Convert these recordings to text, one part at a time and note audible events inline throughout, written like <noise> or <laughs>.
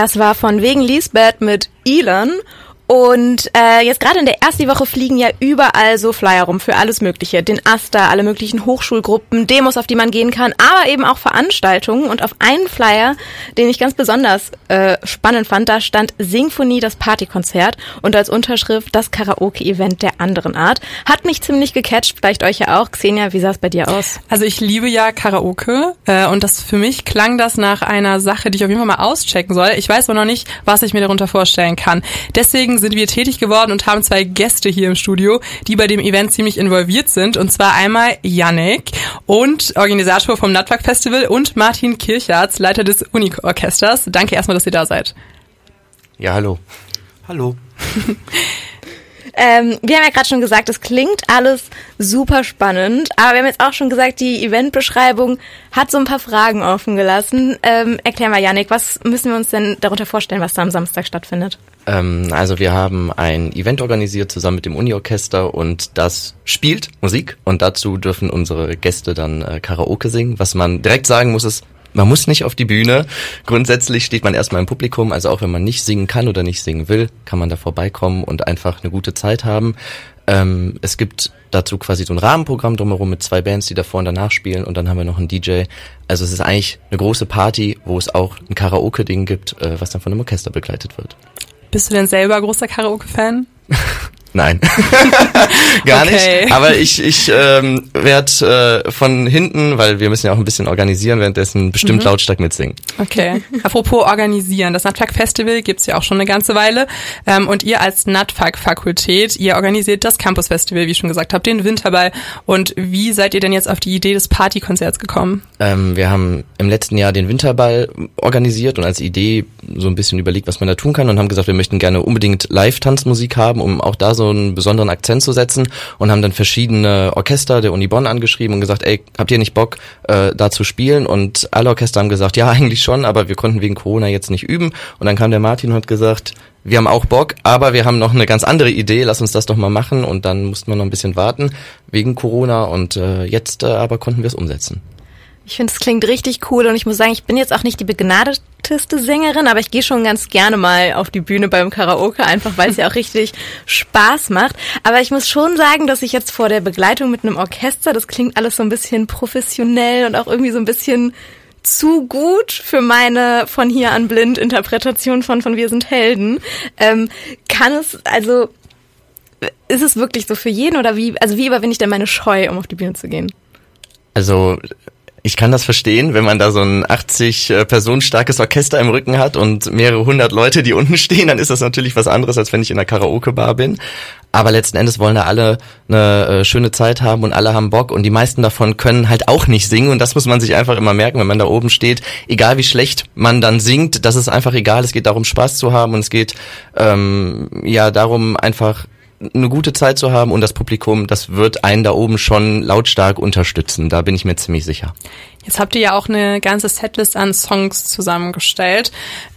Das war von wegen Lisbeth mit Elon. Und äh, jetzt gerade in der ersten Woche fliegen ja überall so Flyer rum für alles Mögliche. Den Asta, alle möglichen Hochschulgruppen, Demos, auf die man gehen kann, aber eben auch Veranstaltungen. Und auf einen Flyer, den ich ganz besonders äh, spannend fand, da stand Symphonie, das Partykonzert und als Unterschrift das Karaoke-Event der anderen Art. Hat mich ziemlich gecatcht, vielleicht euch ja auch. Xenia, wie sah es bei dir aus? Also ich liebe ja Karaoke äh, und das für mich klang das nach einer Sache, die ich auf jeden Fall mal auschecken soll. Ich weiß aber noch nicht, was ich mir darunter vorstellen kann. Deswegen sind wir tätig geworden und haben zwei Gäste hier im Studio, die bei dem Event ziemlich involviert sind. Und zwar einmal Yannick und Organisator vom Nutfuck Festival und Martin Kirchartz, Leiter des Uni-Orchesters. Danke erstmal, dass ihr da seid. Ja, hallo. Hallo. <laughs> Ähm, wir haben ja gerade schon gesagt, es klingt alles super spannend, aber wir haben jetzt auch schon gesagt, die Eventbeschreibung hat so ein paar Fragen offen gelassen. Ähm, erklär mal, Janik, was müssen wir uns denn darunter vorstellen, was da am Samstag stattfindet? Ähm, also wir haben ein Event organisiert zusammen mit dem Uni-Orchester und das spielt Musik und dazu dürfen unsere Gäste dann äh, Karaoke singen. Was man direkt sagen muss, ist, man muss nicht auf die Bühne. Grundsätzlich steht man erstmal im Publikum, also auch wenn man nicht singen kann oder nicht singen will, kann man da vorbeikommen und einfach eine gute Zeit haben. Ähm, es gibt dazu quasi so ein Rahmenprogramm drumherum mit zwei Bands, die davor und danach spielen und dann haben wir noch einen DJ. Also es ist eigentlich eine große Party, wo es auch ein Karaoke-Ding gibt, äh, was dann von einem Orchester begleitet wird. Bist du denn selber großer Karaoke-Fan? <laughs> Nein, <laughs> gar okay. nicht. Aber ich, ich ähm, werde äh, von hinten, weil wir müssen ja auch ein bisschen organisieren, währenddessen bestimmt mhm. lautstark mitsingen. Okay. <laughs> Apropos organisieren, das Nutfuck Festival gibt's ja auch schon eine ganze Weile. Ähm, und ihr als Nutfuck Fakultät, ihr organisiert das Campus Festival, wie ich schon gesagt habe, den Winterball. Und wie seid ihr denn jetzt auf die Idee des Partykonzerts gekommen? Ähm, wir haben im letzten Jahr den Winterball organisiert und als Idee so ein bisschen überlegt, was man da tun kann und haben gesagt, wir möchten gerne unbedingt Live-Tanzmusik haben, um auch da so so einen besonderen Akzent zu setzen und haben dann verschiedene Orchester der Uni Bonn angeschrieben und gesagt, ey, habt ihr nicht Bock, äh, da zu spielen? Und alle Orchester haben gesagt, ja, <laughs> eigentlich schon, aber wir konnten wegen Corona jetzt nicht üben. Und dann kam der Martin und hat gesagt, wir haben auch Bock, aber wir haben noch eine ganz andere Idee, lass uns das doch mal machen. Und dann mussten wir noch ein bisschen warten wegen Corona und äh, jetzt äh, aber konnten wir es umsetzen. Ich finde, es klingt richtig cool und ich muss sagen, ich bin jetzt auch nicht die begnadeteste Sängerin, aber ich gehe schon ganz gerne mal auf die Bühne beim Karaoke, einfach weil es ja auch richtig Spaß macht. Aber ich muss schon sagen, dass ich jetzt vor der Begleitung mit einem Orchester, das klingt alles so ein bisschen professionell und auch irgendwie so ein bisschen zu gut für meine von hier an blind Interpretation von von wir sind Helden. Ähm, kann es also ist es wirklich so für jeden oder wie also wie überwinde ich denn meine Scheu, um auf die Bühne zu gehen? Also ich kann das verstehen, wenn man da so ein 80 äh, Personen starkes Orchester im Rücken hat und mehrere hundert Leute, die unten <laughs> stehen, dann ist das natürlich was anderes, als wenn ich in einer Karaoke-Bar bin. Aber letzten Endes wollen da alle eine äh, schöne Zeit haben und alle haben Bock und die meisten davon können halt auch nicht singen und das muss man sich einfach immer merken, wenn man da oben steht. Egal wie schlecht man dann singt, das ist einfach egal. Es geht darum, Spaß zu haben und es geht ähm, ja darum, einfach eine gute Zeit zu haben und das Publikum, das wird einen da oben schon lautstark unterstützen. Da bin ich mir ziemlich sicher. Jetzt habt ihr ja auch eine ganze Setlist an Songs zusammengestellt.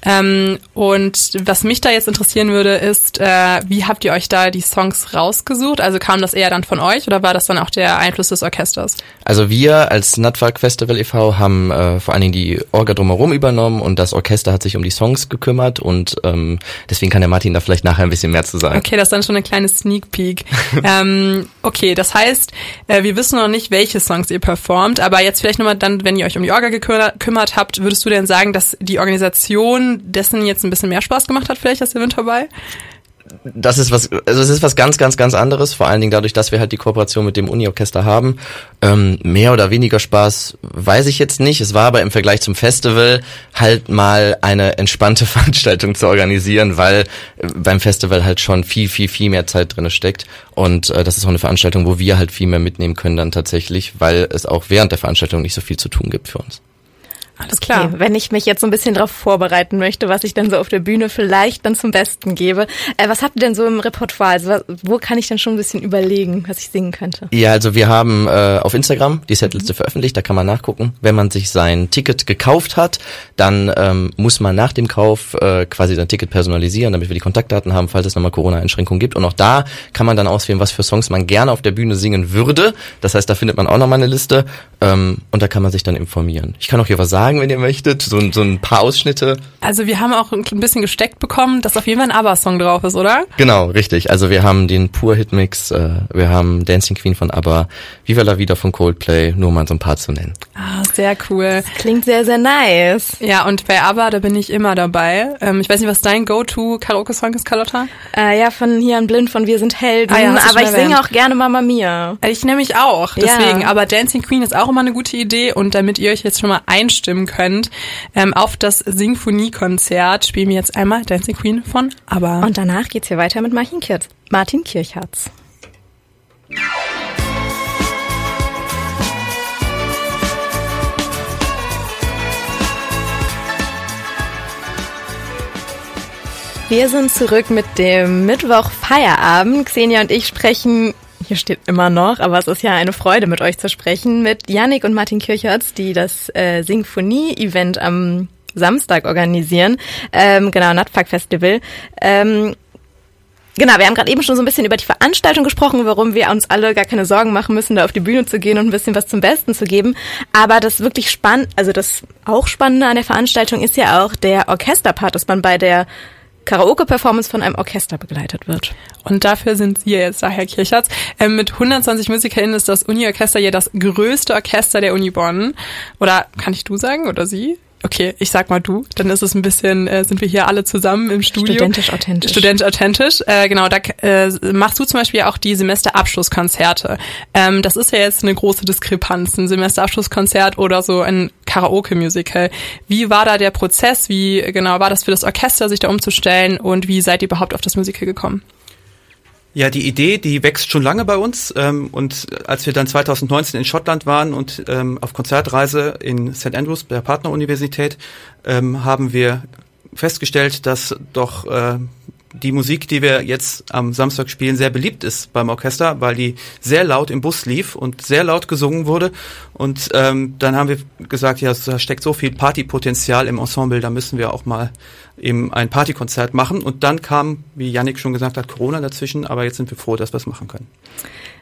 Ähm, und was mich da jetzt interessieren würde, ist, äh, wie habt ihr euch da die Songs rausgesucht? Also kam das eher dann von euch oder war das dann auch der Einfluss des Orchesters? Also wir als Nutfuck Festival e.V. haben äh, vor allen Dingen die Orga drumherum übernommen und das Orchester hat sich um die Songs gekümmert und ähm, deswegen kann der Martin da vielleicht nachher ein bisschen mehr zu sagen. Okay, das ist dann schon eine kleine Sneak Peek. <laughs> ähm, okay, das heißt, äh, wir wissen noch nicht, welche Songs ihr performt, aber jetzt vielleicht nochmal dann wenn ihr euch um die Orga gekümmert habt, würdest du denn sagen, dass die Organisation dessen jetzt ein bisschen mehr Spaß gemacht hat, vielleicht als der Winterball? Das ist was, also es ist was ganz, ganz, ganz anderes, vor allen Dingen dadurch, dass wir halt die Kooperation mit dem Uni-Orchester haben. Ähm, mehr oder weniger Spaß weiß ich jetzt nicht. Es war aber im Vergleich zum Festival halt mal eine entspannte <laughs> Veranstaltung zu organisieren, weil äh, beim Festival halt schon viel, viel, viel mehr Zeit drinne steckt. Und äh, das ist auch eine Veranstaltung, wo wir halt viel mehr mitnehmen können dann tatsächlich, weil es auch während der Veranstaltung nicht so viel zu tun gibt für uns. Alles klar. Okay, wenn ich mich jetzt so ein bisschen darauf vorbereiten möchte, was ich dann so auf der Bühne vielleicht dann zum Besten gebe, äh, was habt ihr denn so im Repertoire? Also was, wo kann ich dann schon ein bisschen überlegen, was ich singen könnte? Ja, also wir haben äh, auf Instagram die Setliste mhm. veröffentlicht, da kann man nachgucken. Wenn man sich sein Ticket gekauft hat, dann ähm, muss man nach dem Kauf äh, quasi sein Ticket personalisieren, damit wir die Kontaktdaten haben, falls es nochmal Corona-Einschränkungen gibt. Und auch da kann man dann auswählen, was für Songs man gerne auf der Bühne singen würde. Das heißt, da findet man auch nochmal eine Liste ähm, und da kann man sich dann informieren. Ich kann auch hier was sagen sagen, wenn ihr möchtet? So, so ein paar Ausschnitte? Also wir haben auch ein bisschen gesteckt bekommen, dass auf jeden Fall ein ABBA-Song drauf ist, oder? Genau, richtig. Also wir haben den Pur Hitmix, äh, wir haben Dancing Queen von ABBA, Viva la Vida von Coldplay, nur mal so ein paar zu nennen. Ah, sehr cool. Das klingt sehr, sehr nice. Ja, und bei ABBA, da bin ich immer dabei. Ähm, ich weiß nicht, was dein Go-To-Karaoke-Song ist, Carlotta? Äh, ja, von hier an Blind von Wir sind Helden. Ah ja, aber ich singe auch gerne Mama Mia. Ich nämlich auch, deswegen. Ja. Aber Dancing Queen ist auch immer eine gute Idee und damit ihr euch jetzt schon mal einstimmen könnt ähm, auf das Sinfoniekonzert, spielen wir jetzt einmal Dancing Queen von ABBA. Und danach geht's hier weiter mit Martin, Kirch Martin Kirchhartz. Wir sind zurück mit dem Mittwoch Feierabend. Xenia und ich sprechen, hier steht immer noch, aber es ist ja eine Freude mit euch zu sprechen, mit Yannick und Martin Kirchhertz, die das äh, Sinfonie-Event am Samstag organisieren. Ähm, genau, Nutfuck Festival. Ähm, Genau, wir haben gerade eben schon so ein bisschen über die Veranstaltung gesprochen, warum wir uns alle gar keine Sorgen machen müssen, da auf die Bühne zu gehen und ein bisschen was zum Besten zu geben. Aber das wirklich spannend, also das auch Spannende an der Veranstaltung ist ja auch der Orchesterpart, dass man bei der Karaoke-Performance von einem Orchester begleitet wird. Und dafür sind Sie jetzt da, Herr Kirchertz. Ähm, mit 120 MusikerInnen ist das Uni-Orchester ja das größte Orchester der Uni Bonn. Oder kann ich du sagen oder Sie? Okay, ich sag mal du, dann ist es ein bisschen, äh, sind wir hier alle zusammen im Studio. Studentisch authentisch. Studentisch authentisch, äh, genau, da äh, machst du zum Beispiel auch die Semesterabschlusskonzerte. Ähm, das ist ja jetzt eine große Diskrepanz, ein Semesterabschlusskonzert oder so ein Karaoke-Musical. Wie war da der Prozess? Wie genau war das für das Orchester, sich da umzustellen und wie seid ihr überhaupt auf das Musical gekommen? Ja, die Idee, die wächst schon lange bei uns. Ähm, und als wir dann 2019 in Schottland waren und ähm, auf Konzertreise in St. Andrews, der Partneruniversität, ähm, haben wir festgestellt, dass doch äh, die Musik, die wir jetzt am Samstag spielen, sehr beliebt ist beim Orchester, weil die sehr laut im Bus lief und sehr laut gesungen wurde. Und ähm, dann haben wir gesagt, ja, da steckt so viel Partypotenzial im Ensemble, da müssen wir auch mal eben ein Partykonzert machen. Und dann kam, wie Yannick schon gesagt hat, Corona dazwischen, aber jetzt sind wir froh, dass wir es machen können.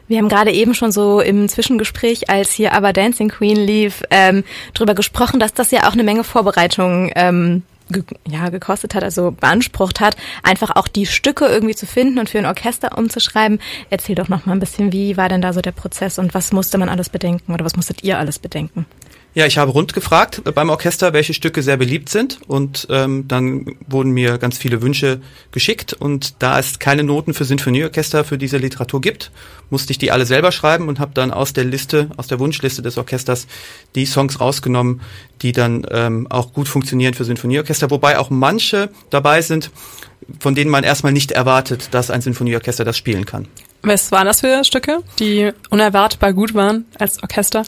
Wir haben gerade eben schon so im Zwischengespräch, als hier aber Dancing Queen lief, ähm, drüber gesprochen, dass das ja auch eine Menge Vorbereitung ähm, ge ja, gekostet hat, also beansprucht hat, einfach auch die Stücke irgendwie zu finden und für ein Orchester umzuschreiben. Erzähl doch noch mal ein bisschen, wie war denn da so der Prozess und was musste man alles bedenken oder was musstet ihr alles bedenken? Ja, ich habe rund gefragt beim Orchester, welche Stücke sehr beliebt sind und ähm, dann wurden mir ganz viele Wünsche geschickt und da es keine Noten für Sinfonieorchester für diese Literatur gibt, musste ich die alle selber schreiben und habe dann aus der Liste, aus der Wunschliste des Orchesters die Songs rausgenommen, die dann ähm, auch gut funktionieren für Sinfonieorchester, wobei auch manche dabei sind, von denen man erstmal nicht erwartet, dass ein Sinfonieorchester das spielen kann. Was waren das für Stücke, die unerwartbar gut waren als Orchester?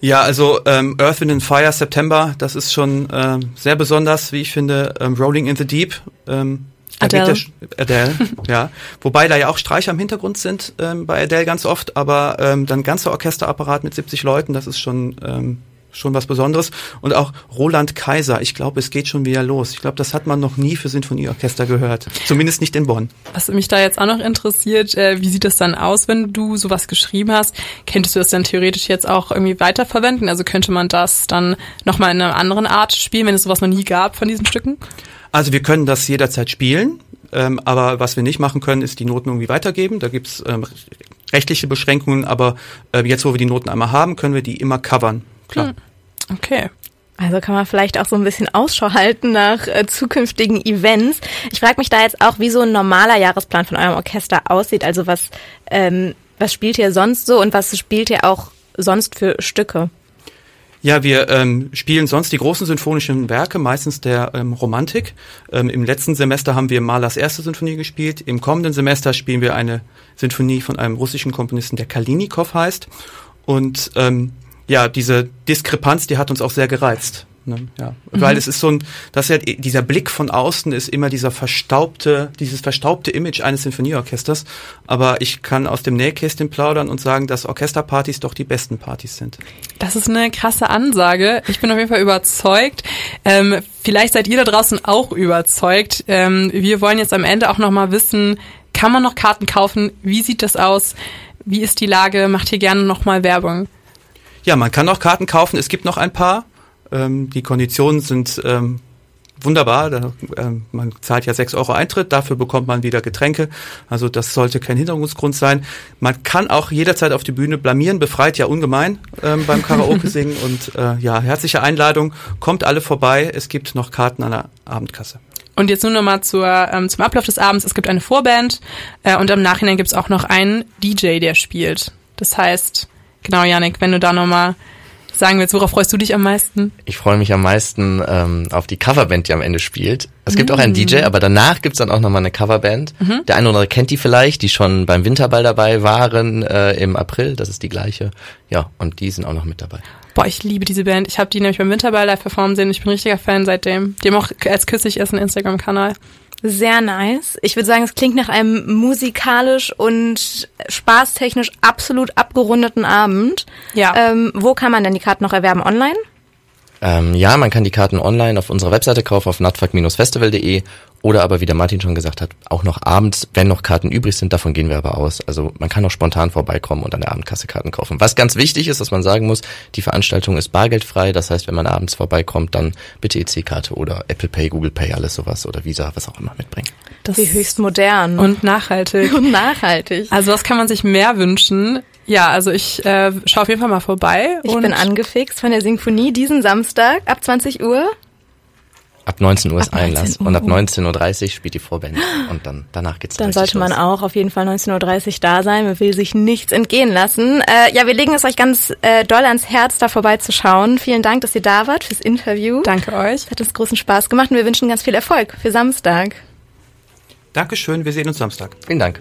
Ja, also ähm, Earth, Wind and Fire, September, das ist schon ähm, sehr besonders, wie ich finde. Ähm, Rolling in the Deep. Ähm, Adele. der, Adele, <laughs> ja. Wobei da ja auch Streicher im Hintergrund sind ähm, bei Adele ganz oft, aber ähm, dann ganzer Orchesterapparat mit 70 Leuten, das ist schon ähm, schon was Besonderes. Und auch Roland Kaiser, ich glaube, es geht schon wieder los. Ich glaube, das hat man noch nie für Sinfonieorchester gehört. Zumindest nicht in Bonn. Was mich da jetzt auch noch interessiert, äh, wie sieht das dann aus, wenn du sowas geschrieben hast? Könntest du das dann theoretisch jetzt auch irgendwie weiterverwenden? Also könnte man das dann nochmal in einer anderen Art spielen, wenn es sowas noch nie gab von diesen Stücken? Also wir können das jederzeit spielen, ähm, aber was wir nicht machen können, ist die Noten irgendwie weitergeben. Da gibt's ähm, rechtliche Beschränkungen, aber äh, jetzt, wo wir die Noten einmal haben, können wir die immer covern. Klar. Hm. Okay. Also kann man vielleicht auch so ein bisschen Ausschau halten nach äh, zukünftigen Events. Ich frage mich da jetzt auch, wie so ein normaler Jahresplan von eurem Orchester aussieht. Also was, ähm, was spielt ihr sonst so und was spielt ihr auch sonst für Stücke? Ja, wir ähm, spielen sonst die großen sinfonischen Werke, meistens der ähm, Romantik. Ähm, Im letzten Semester haben wir Mahlers erste Sinfonie gespielt. Im kommenden Semester spielen wir eine Sinfonie von einem russischen Komponisten, der Kalinikow heißt. Und ähm, ja, diese Diskrepanz, die hat uns auch sehr gereizt. Ne? Ja, mhm. weil es ist so ein, das ist ja dieser Blick von außen ist immer dieser verstaubte, dieses verstaubte Image eines Sinfonieorchesters. Aber ich kann aus dem Nähkästchen plaudern und sagen, dass Orchesterpartys doch die besten Partys sind. Das ist eine krasse Ansage. Ich bin auf jeden Fall überzeugt. Ähm, vielleicht seid ihr da draußen auch überzeugt. Ähm, wir wollen jetzt am Ende auch noch mal wissen, kann man noch Karten kaufen? Wie sieht das aus? Wie ist die Lage? Macht hier gerne noch mal Werbung. Ja, man kann noch Karten kaufen. Es gibt noch ein paar. Ähm, die Konditionen sind ähm, wunderbar. Da, ähm, man zahlt ja sechs Euro Eintritt, dafür bekommt man wieder Getränke. Also das sollte kein Hinderungsgrund sein. Man kann auch jederzeit auf die Bühne blamieren, befreit ja ungemein ähm, beim Karaoke <laughs> singen. Und äh, ja, herzliche Einladung. Kommt alle vorbei. Es gibt noch Karten an der Abendkasse. Und jetzt nur nochmal zur, ähm, zum Ablauf des Abends. Es gibt eine Vorband äh, und im Nachhinein gibt es auch noch einen DJ, der spielt. Das heißt, genau, Janik, wenn du da nochmal sagen willst, worauf freust du dich am meisten? Ich freue mich am meisten ähm, auf die Coverband, die am Ende spielt. Es gibt auch einen DJ, aber danach gibt's dann auch nochmal eine Coverband. Der eine oder andere kennt die vielleicht, die schon beim Winterball dabei waren äh, im April. Das ist die gleiche. Ja, und die sind auch noch mit dabei. Boah, ich liebe diese Band. Ich habe die nämlich beim Winterball live performen sehen. Ich bin ein richtiger Fan seitdem. Die haben auch als kürzlich erst einen Instagram-Kanal. Sehr nice. Ich würde sagen, es klingt nach einem musikalisch und spaßtechnisch absolut abgerundeten Abend. Ja. Ähm, wo kann man denn die Karten noch erwerben? Online? Ähm, ja, man kann die Karten online auf unserer Webseite kaufen, auf nutfuck-festival.de oder aber, wie der Martin schon gesagt hat, auch noch abends, wenn noch Karten übrig sind, davon gehen wir aber aus. Also man kann auch spontan vorbeikommen und an der Abendkasse Karten kaufen. Was ganz wichtig ist, dass man sagen muss, die Veranstaltung ist bargeldfrei. Das heißt, wenn man abends vorbeikommt, dann bitte EC-Karte oder Apple Pay, Google Pay, alles sowas oder Visa, was auch immer mitbringen. Das Wie höchst modern. und nachhaltig. <laughs> und nachhaltig. Also was kann man sich mehr wünschen? Ja, also ich äh, schaue auf jeden Fall mal vorbei. Ich und bin angefixt von der Sinfonie diesen Samstag ab 20 Uhr. Ab 19 Uhr ist Ab 19 Einlass Uhr. und ab 19.30 Uhr spielt die Vorband und dann danach geht's Dann richtig sollte man los. auch auf jeden Fall 19.30 Uhr da sein. Man will sich nichts entgehen lassen. Äh, ja, wir legen es euch ganz äh, doll ans Herz, da vorbeizuschauen. Vielen Dank, dass ihr da wart fürs Interview. Danke euch. Es hat uns großen Spaß gemacht und wir wünschen ganz viel Erfolg für Samstag. Dankeschön, wir sehen uns Samstag. Vielen Dank.